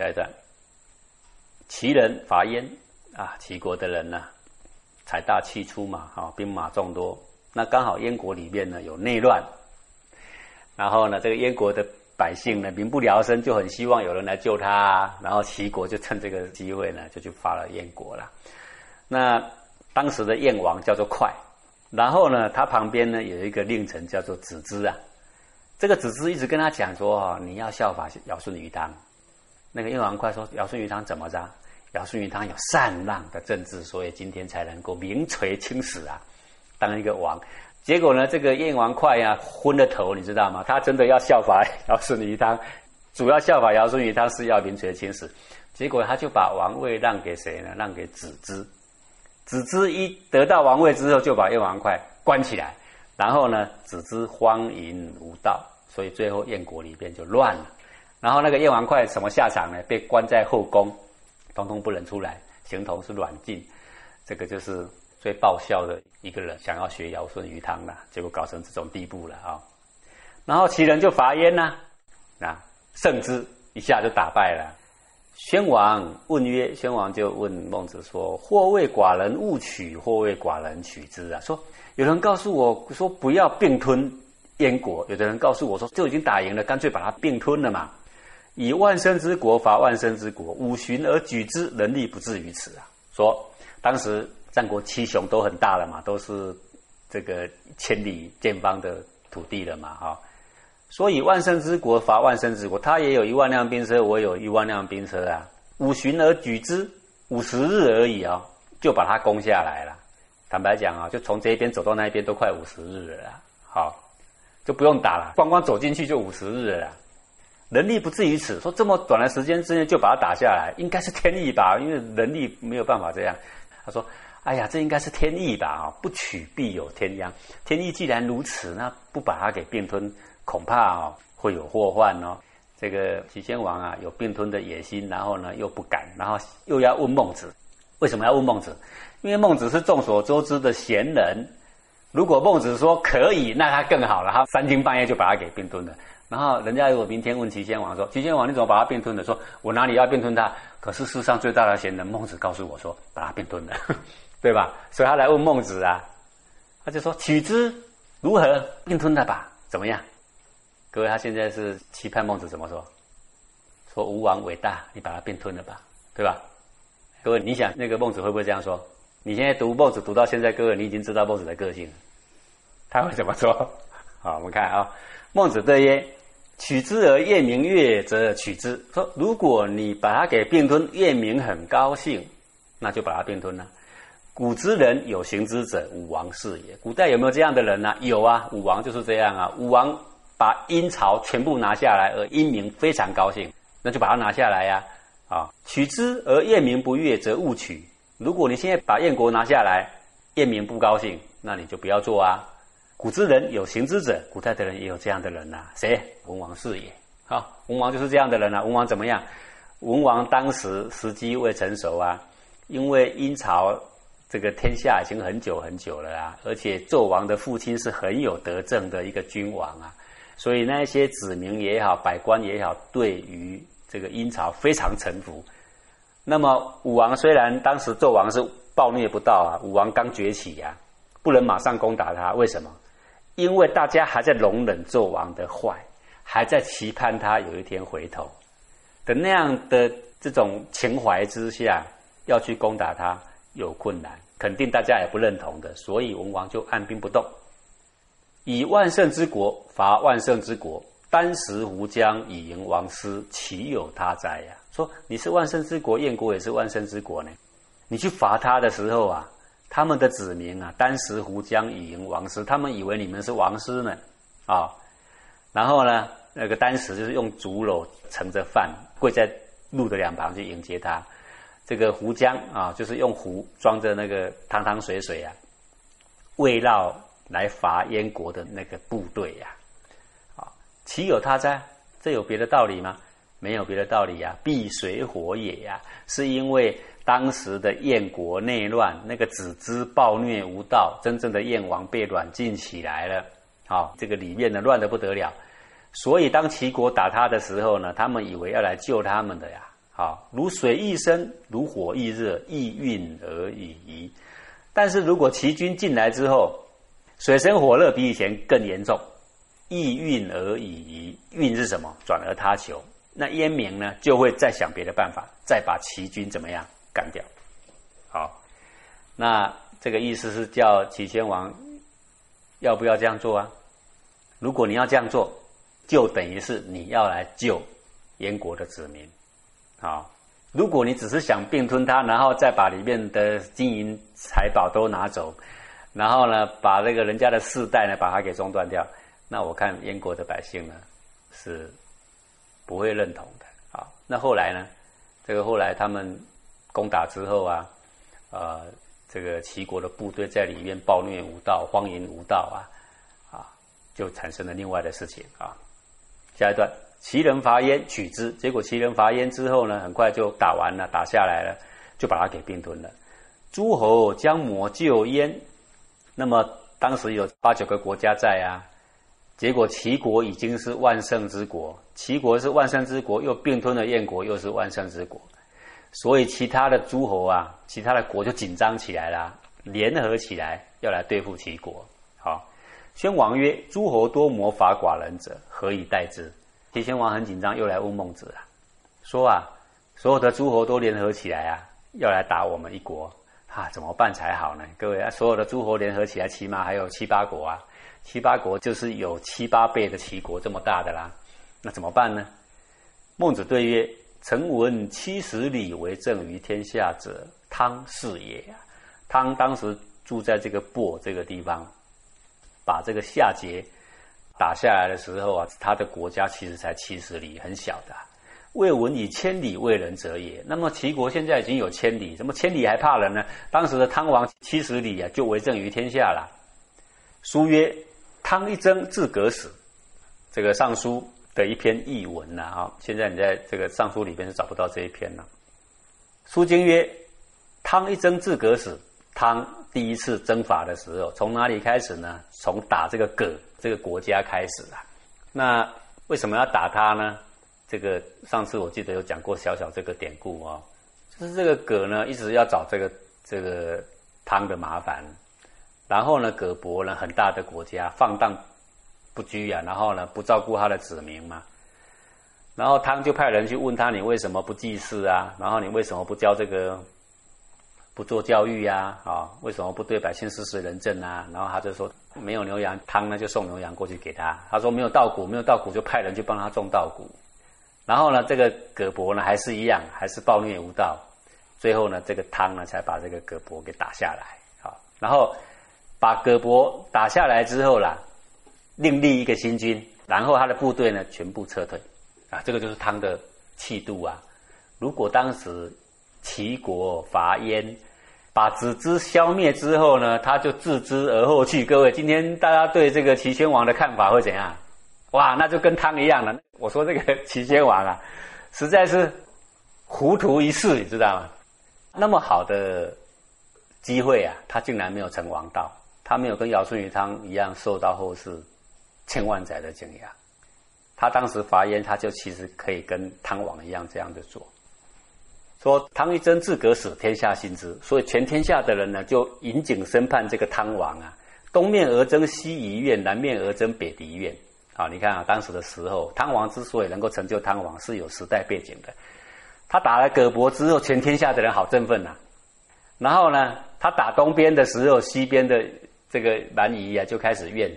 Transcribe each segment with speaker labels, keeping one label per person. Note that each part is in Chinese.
Speaker 1: 下一段，齐人伐燕啊，齐国的人呢，财大气粗嘛，啊，兵马众多。那刚好燕国里面呢有内乱，然后呢，这个燕国的百姓呢民不聊生，就很希望有人来救他。然后齐国就趁这个机会呢，就去发了燕国了。那当时的燕王叫做快，然后呢，他旁边呢有一个令臣叫做子之啊。这个子之一直跟他讲说：“哦，你要效法尧舜禹汤。”那个燕王快说：“尧舜禹汤怎么着？尧舜禹汤有禅让的政治，所以今天才能够名垂青史啊。”当一个王，结果呢，这个燕王哙呀昏了头，你知道吗？他真的要效法 尧舜禹汤，主要效法尧舜禹汤是要名垂青史，结果他就把王位让给谁呢？让给子之。子之一得到王位之后，就把燕王哙关起来，然后呢，子之荒淫无道，所以最后燕国里边就乱了。然后那个燕王哙什么下场呢？被关在后宫，通通不能出来，形同是软禁。这个就是。最爆笑的一个人想要学尧舜禹汤了，结果搞成这种地步了啊！然后齐人就伐燕呐，啊，胜之一下就打败了。宣王问曰：“宣王就问孟子说：‘或谓寡人勿取，或谓寡人取之啊？’说有人告诉我说不要并吞燕国，有的人告诉我说就已经打赢了，干脆把它并吞了嘛。以万生之国伐万生之国，五旬而举之，能力不至于此啊！说当时。战国七雄都很大了嘛，都是这个千里见方的土地了嘛，哈。所以万圣之国伐万圣之国，他也有一万辆兵车，我有一万辆兵车啊。五旬而举之，五十日而已啊，就把它攻下来了。坦白讲啊，就从这边走到那一边都快五十日了，好，就不用打了，光光走进去就五十日了。能力不至于此，说这么短的时间之内就把它打下来，应该是天意吧？因为能力没有办法这样。他说。哎呀，这应该是天意吧？啊，不取必有天殃。天意既然如此，那不把它给并吞，恐怕哦会有祸患哦。这个齐宣王啊，有并吞的野心，然后呢又不敢，然后又要问孟子，为什么要问孟子？因为孟子是众所周知的贤人。如果孟子说可以，那他更好了，他三更半夜就把他给并吞了。然后人家如果明天问齐宣王说：“齐宣王，你怎么把他并吞的？”说：“我哪里要并吞他？可是世上最大的贤人孟子告诉我说，把他并吞了。”对吧？所以他来问孟子啊，他就说：“取之如何？并吞他吧，怎么样？”各位，他现在是期盼孟子怎么说？说吴王伟大，你把他并吞了吧，对吧？各位，你想那个孟子会不会这样说？你现在读孟子读到现在，各位你已经知道孟子的个性，他会怎么说？好，我们看啊，孟子对曰：“取之而晏明悦，则取之。”说如果你把它给并吞，晏明很高兴，那就把它并吞了。古之人有行之者，武王是也。古代有没有这样的人呢？有啊，武王就是这样啊。武王把殷朝全部拿下来，而殷明非常高兴，那就把它拿下来呀。啊，取之而晏明不悦，则勿取。如果你现在把燕国拿下来，晏明不高兴，那你就不要做啊。古之人有行之者，古代的人也有这样的人呐。谁？文王是也。好，文王就是这样的人啊。文王怎么样？文王当时时机未成熟啊，因为殷朝。这个天下已经很久很久了啊，而且纣王的父亲是很有德政的一个君王啊，所以那些子民也好，百官也好，对于这个殷朝非常臣服。那么武王虽然当时纣王是暴虐不到啊，武王刚崛起呀，不能马上攻打他，为什么？因为大家还在容忍纣王的坏，还在期盼他有一天回头的那样的这种情怀之下，要去攻打他。有困难，肯定大家也不认同的，所以文王就按兵不动，以万圣之国伐万圣之国，单食胡江以迎王师，岂有他哉呀？说你是万圣之国，燕国也是万圣之国呢，你去伐他的时候啊，他们的子民啊，单食胡江以迎王师，他们以为你们是王师呢，啊，然后呢，那个单食就是用竹篓盛着饭，跪在路的两旁去迎接他。这个胡浆啊，就是用壶装着那个汤汤水水啊，围绕来伐燕国的那个部队呀，啊，岂有他哉？这有别的道理吗？没有别的道理呀，避水火也呀，是因为当时的燕国内乱，那个子之暴虐无道，真正的燕王被软禁起来了，啊，这个里面呢乱的不得了，所以当齐国打他的时候呢，他们以为要来救他们的呀。好，如水易生，如火易热，易运而已。但是如果齐军进来之后，水深火热比以前更严重，易运而已。运是什么？转而他求。那燕明呢，就会再想别的办法，再把齐军怎么样干掉。好，那这个意思是叫齐宣王要不要这样做啊？如果你要这样做，就等于是你要来救燕国的子民。好，如果你只是想并吞它，然后再把里面的金银财宝都拿走，然后呢，把那个人家的世代呢，把它给中断掉，那我看燕国的百姓呢是不会认同的。啊，那后来呢？这个后来他们攻打之后啊，呃，这个齐国的部队在里面暴虐无道、荒淫无道啊，啊，就产生了另外的事情啊。下一段。齐人伐燕，取之。结果齐人伐燕之后呢，很快就打完了，打下来了，就把它给并吞了。诸侯将魔救燕，那么当时有八九个国家在啊。结果齐国已经是万圣之国，齐国是万圣之国，又并吞了燕国，又是万圣之国，所以其他的诸侯啊，其他的国就紧张起来了，联合起来要来对付齐国。好，宣王曰：“诸侯多谋伐寡人者，何以待之？”齐宣王很紧张，又来问孟子了，说啊，所有的诸侯都联合起来啊，要来打我们一国，啊，怎么办才好呢？各位啊，所有的诸侯联合起来，起码还有七八国啊，七八国就是有七八倍的齐国这么大的啦，那怎么办呢？孟子对曰：“臣闻七十里为政于天下者，汤氏也。汤当时住在这个亳这个地方，把这个夏桀。”打下来的时候啊，他的国家其实才七十里，很小的。魏文以千里为人者也。那么齐国现在已经有千里，怎么千里还怕人呢？当时的汤王七十里啊，就为政于天下了。书曰：“汤一征自革死。”这个尚书的一篇译文呐，啊，现在你在这个尚书里边是找不到这一篇了。书经曰：“汤一征自革死。”汤第一次征伐的时候，从哪里开始呢？从打这个葛。这个国家开始啊，那为什么要打他呢？这个上次我记得有讲过小小这个典故哦，就是这个葛呢一直要找这个这个汤的麻烦，然后呢葛伯呢很大的国家放荡不拘啊，然后呢不照顾他的子民嘛，然后汤就派人去问他你为什么不祭祀啊？然后你为什么不教这个？不做教育呀，啊，为什么不对百姓实施仁政啊？然后他就说没有牛羊汤呢，就送牛羊过去给他。他说没有稻谷，没有稻谷就派人去帮他种稻谷。然后呢，这个葛伯呢还是一样，还是暴虐无道。最后呢，这个汤呢才把这个葛伯给打下来。好，然后把葛伯打下来之后啦，另立一个新君，然后他的部队呢全部撤退。啊，这个就是汤的气度啊。如果当时齐国伐燕。把子之消灭之后呢，他就自知而后去。各位，今天大家对这个齐宣王的看法会怎样？哇，那就跟汤一样了。我说这个齐宣王啊，实在是糊涂一世，你知道吗？那么好的机会啊，他竟然没有成王道，他没有跟尧舜禹汤一样受到后世千万载的敬仰。他当时伐燕，他就其实可以跟汤王一样这样的做。说汤一征自革死，天下心知。所以全天下的人呢，就引颈审判这个汤王啊。东面而争西夷院，南面而争北狄院。好，你看啊，当时的时候，汤王之所以能够成就汤王，是有时代背景的。他打了葛伯之后，全天下的人好振奋呐。然后呢，他打东边的时候，西边的这个蛮夷啊就开始怨；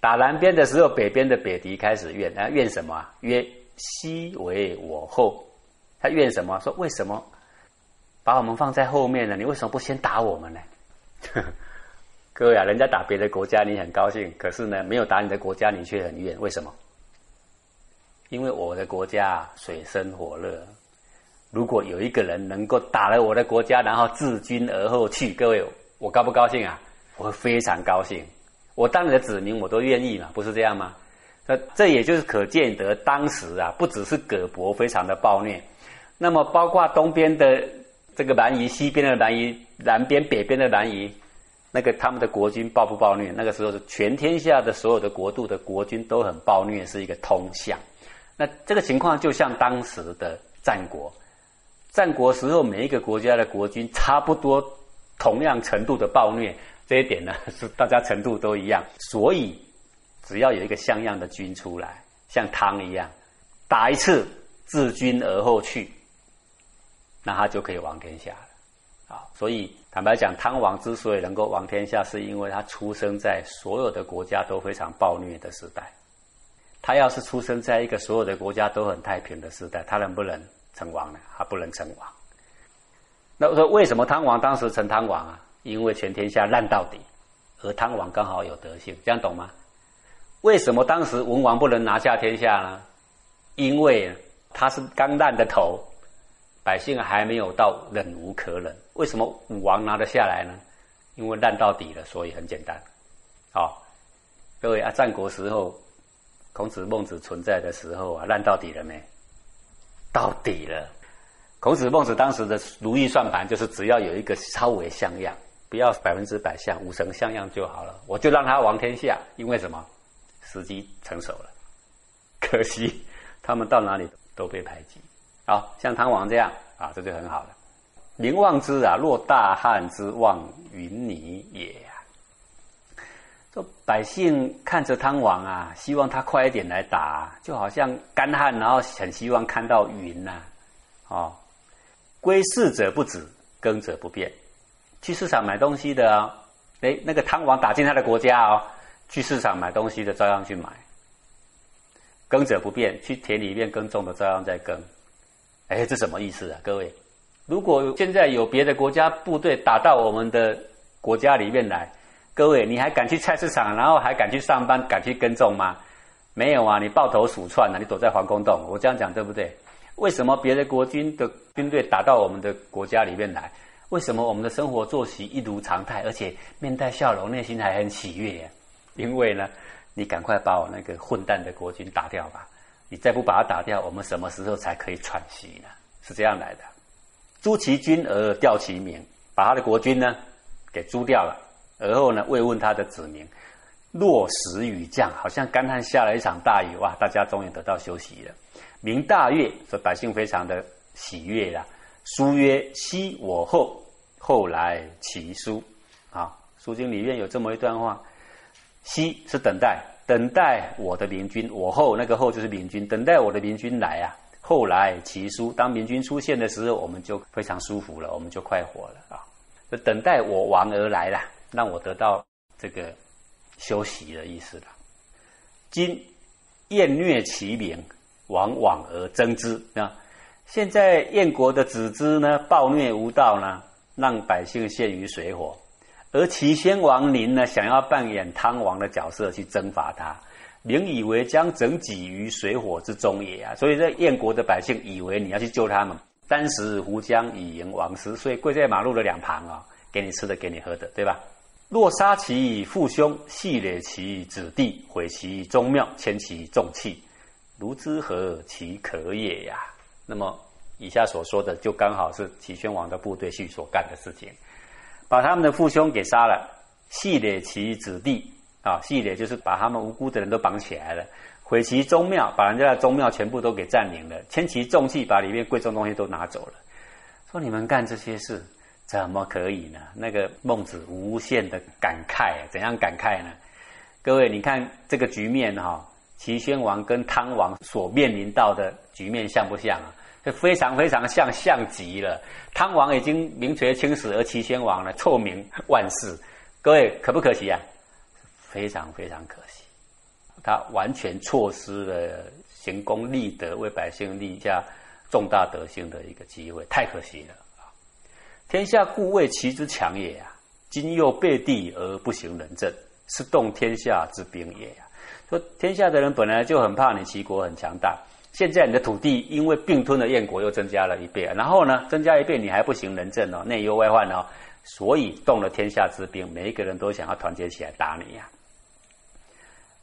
Speaker 1: 打南边的时候，北边的北狄开始怨。啊，怨什么？曰：西为我后。他怨什么？说为什么把我们放在后面呢？你为什么不先打我们呢？各位啊，人家打别的国家你很高兴，可是呢，没有打你的国家你却很怨，为什么？因为我的国家水深火热，如果有一个人能够打了我的国家，然后自军而后去，各位，我高不高兴啊？我会非常高兴。我当你的子民，我都愿意嘛，不是这样吗？那这也就是可见得当时啊，不只是葛伯非常的暴虐。那么，包括东边的这个蛮夷，西边的蛮夷，南边、北边的蛮夷，那个他们的国君暴不暴虐？那个时候是全天下的所有的国度的国君都很暴虐，是一个通向。那这个情况就像当时的战国。战国时候，每一个国家的国君差不多同样程度的暴虐，这一点呢 是大家程度都一样。所以，只要有一个像样的君出来，像汤一样，打一次自君而后去，那他就可以王天下了。啊，所以坦白讲，汤王之所以能够王天下，是因为他出生在所有的国家都非常暴虐的时代。他要是出生在一个所有的国家都很太平的时代，他能不能？成王呢？他不能成王。那我说为什么汤王当时成汤王啊？因为全天下烂到底，而汤王刚好有德性，这样懂吗？为什么当时文王不能拿下天下呢？因为他是刚烂的头，百姓还没有到忍无可忍。为什么武王拿得下来呢？因为烂到底了，所以很简单。好，各位啊，战国时候，孔子、孟子存在的时候啊，烂到底了没？到底了，孔子、孟子当时的如意算盘就是，只要有一个稍微像样，不要百分之百像，五成像样就好了，我就让他王天下。因为什么？时机成熟了。可惜他们到哪里都被排挤。好像汤王这样啊，这就很好了。民望之啊，若大汉之望云霓也呀。说百姓看着汤王啊，希望他快一点来打，就好像干旱，然后很希望看到云呐，哦，归市者不止，耕者不变。去市场买东西的啊，哎，那个汤王打进他的国家哦，去市场买东西的照样去买。耕者不变，去田里面耕种的照样在耕。哎，这什么意思啊？各位，如果现在有别的国家部队打到我们的国家里面来。各位，你还敢去菜市场，然后还敢去上班，敢去耕种吗？没有啊，你抱头鼠窜啊，你躲在皇宫洞。我这样讲对不对？为什么别的国军的军队打到我们的国家里面来？为什么我们的生活作息一如常态，而且面带笑容，内心还很喜悦？因为呢，你赶快把我那个混蛋的国君打掉吧！你再不把他打掉，我们什么时候才可以喘息呢？是这样来的。诛其君而吊其名，把他的国君呢给诛掉了。而后呢，慰问他的子民，落石雨降，好像干旱下了一场大雨，哇！大家终于得到休息了。明大悦，说百姓非常的喜悦啦。书曰：“昔我后，后来其书。”啊，《书经》里面有这么一段话：“昔是等待，等待我的明君；我后那个后就是明君，等待我的明君来啊。后来其书，当明君出现的时候，我们就非常舒服了，我们就快活了啊。就等待我王而来了。”让我得到这个休息的意思了。今燕虐其民，往往而争之啊！现在燕国的子之呢，暴虐无道呢，让百姓陷于水火；而齐宣王您呢，想要扮演汤王的角色去征伐他，民以为将整己于水火之中也啊！所以在燕国的百姓以为你要去救他们，当时胡将以迎王师，所以跪在马路的两旁啊，给你吃的，给你喝的，对吧？若杀其父兄，系列其子弟，毁其宗庙，迁其重器，如之何其可也呀？那么以下所说的，就刚好是齐宣王的部队去所干的事情，把他们的父兄给杀了，系列其子弟啊，系列就是把他们无辜的人都绑起来了，毁其宗庙，把人家的宗庙全部都给占领了，迁其重器，把里面贵重东西都拿走了。说你们干这些事。怎么可以呢？那个孟子无限的感慨，怎样感慨呢？各位，你看这个局面哈，齐宣王跟汤王所面临到的局面像不像啊？这非常非常像，像极了。汤王已经名垂青史，而齐宣王呢臭名万世。各位可不可惜啊？非常非常可惜，他完全错失了行功立德、为百姓立下重大德行的一个机会，太可惜了。天下故谓其之强也呀！今又背地而不行仁政，是动天下之兵也呀！说天下的人本来就很怕你齐国很强大，现在你的土地因为并吞了燕国又增加了一倍，然后呢增加一倍你还不行仁政哦，内忧外患哦，所以动了天下之兵，每一个人都想要团结起来打你呀！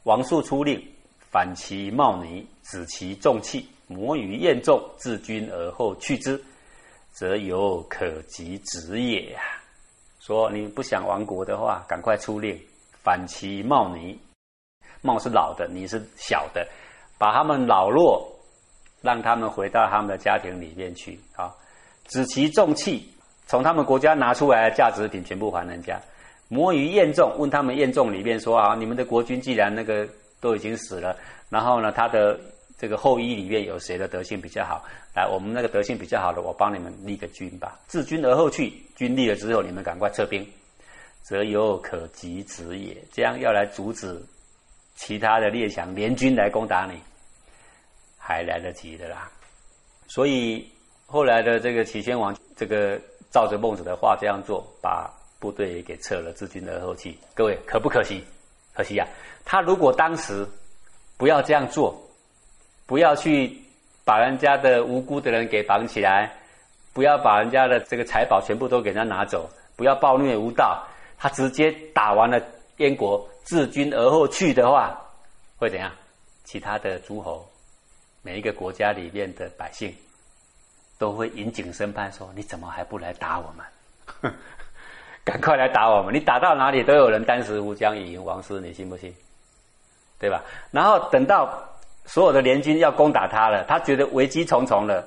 Speaker 1: 王肃出令，反其冒泥，止其重器，摩于燕众，自军而后去之。则有可及止也呀！说你不想亡国的话，赶快出令反其冒泥。冒是老的，你是小的，把他们老弱让他们回到他们的家庭里面去啊，止其重器，从他们国家拿出来价值品全部还人家。摩于验众，问他们验众里面说啊，你们的国君既然那个都已经死了，然后呢，他的这个后裔里面有谁的德性比较好？来，我们那个德性比较好的，我帮你们立个军吧。自军而后去，军立了之后，你们赶快撤兵，则有可及止也。这样要来阻止其他的列强联军来攻打你，还来得及的啦。所以后来的这个齐宣王，这个照着孟子的话这样做，把。部队给撤了，自军而后去。各位可不可惜？可惜呀！他如果当时不要这样做，不要去把人家的无辜的人给绑起来，不要把人家的这个财宝全部都给他拿走，不要暴虐无道，他直接打完了燕国，自军而后去的话，会怎样？其他的诸侯，每一个国家里面的百姓，都会引颈审判，说你怎么还不来打我们？赶快来打我们！你打到哪里都有人单食无将以迎王师，你信不信？对吧？然后等到所有的联军要攻打他了，他觉得危机重重了，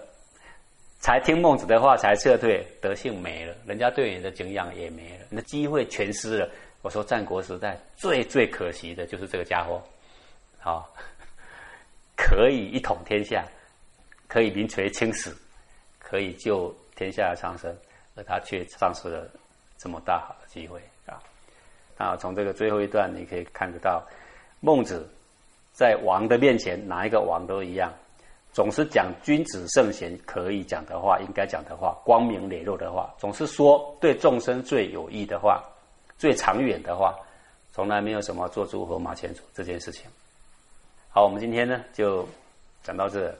Speaker 1: 才听孟子的话，才撤退，德性没了，人家对你的敬仰也没了，你的机会全失了。我说战国时代最最可惜的就是这个家伙，好，可以一统天下，可以名垂青史，可以救天下的苍生，而他却丧失了。这么大好的机会啊！那从这个最后一段，你可以看得到，孟子在王的面前，哪一个王都一样，总是讲君子圣贤可以讲的话，应该讲的话，光明磊落的话，总是说对众生最有益的话，最长远的话，从来没有什么做诸侯马前卒这件事情。好，我们今天呢就讲到这。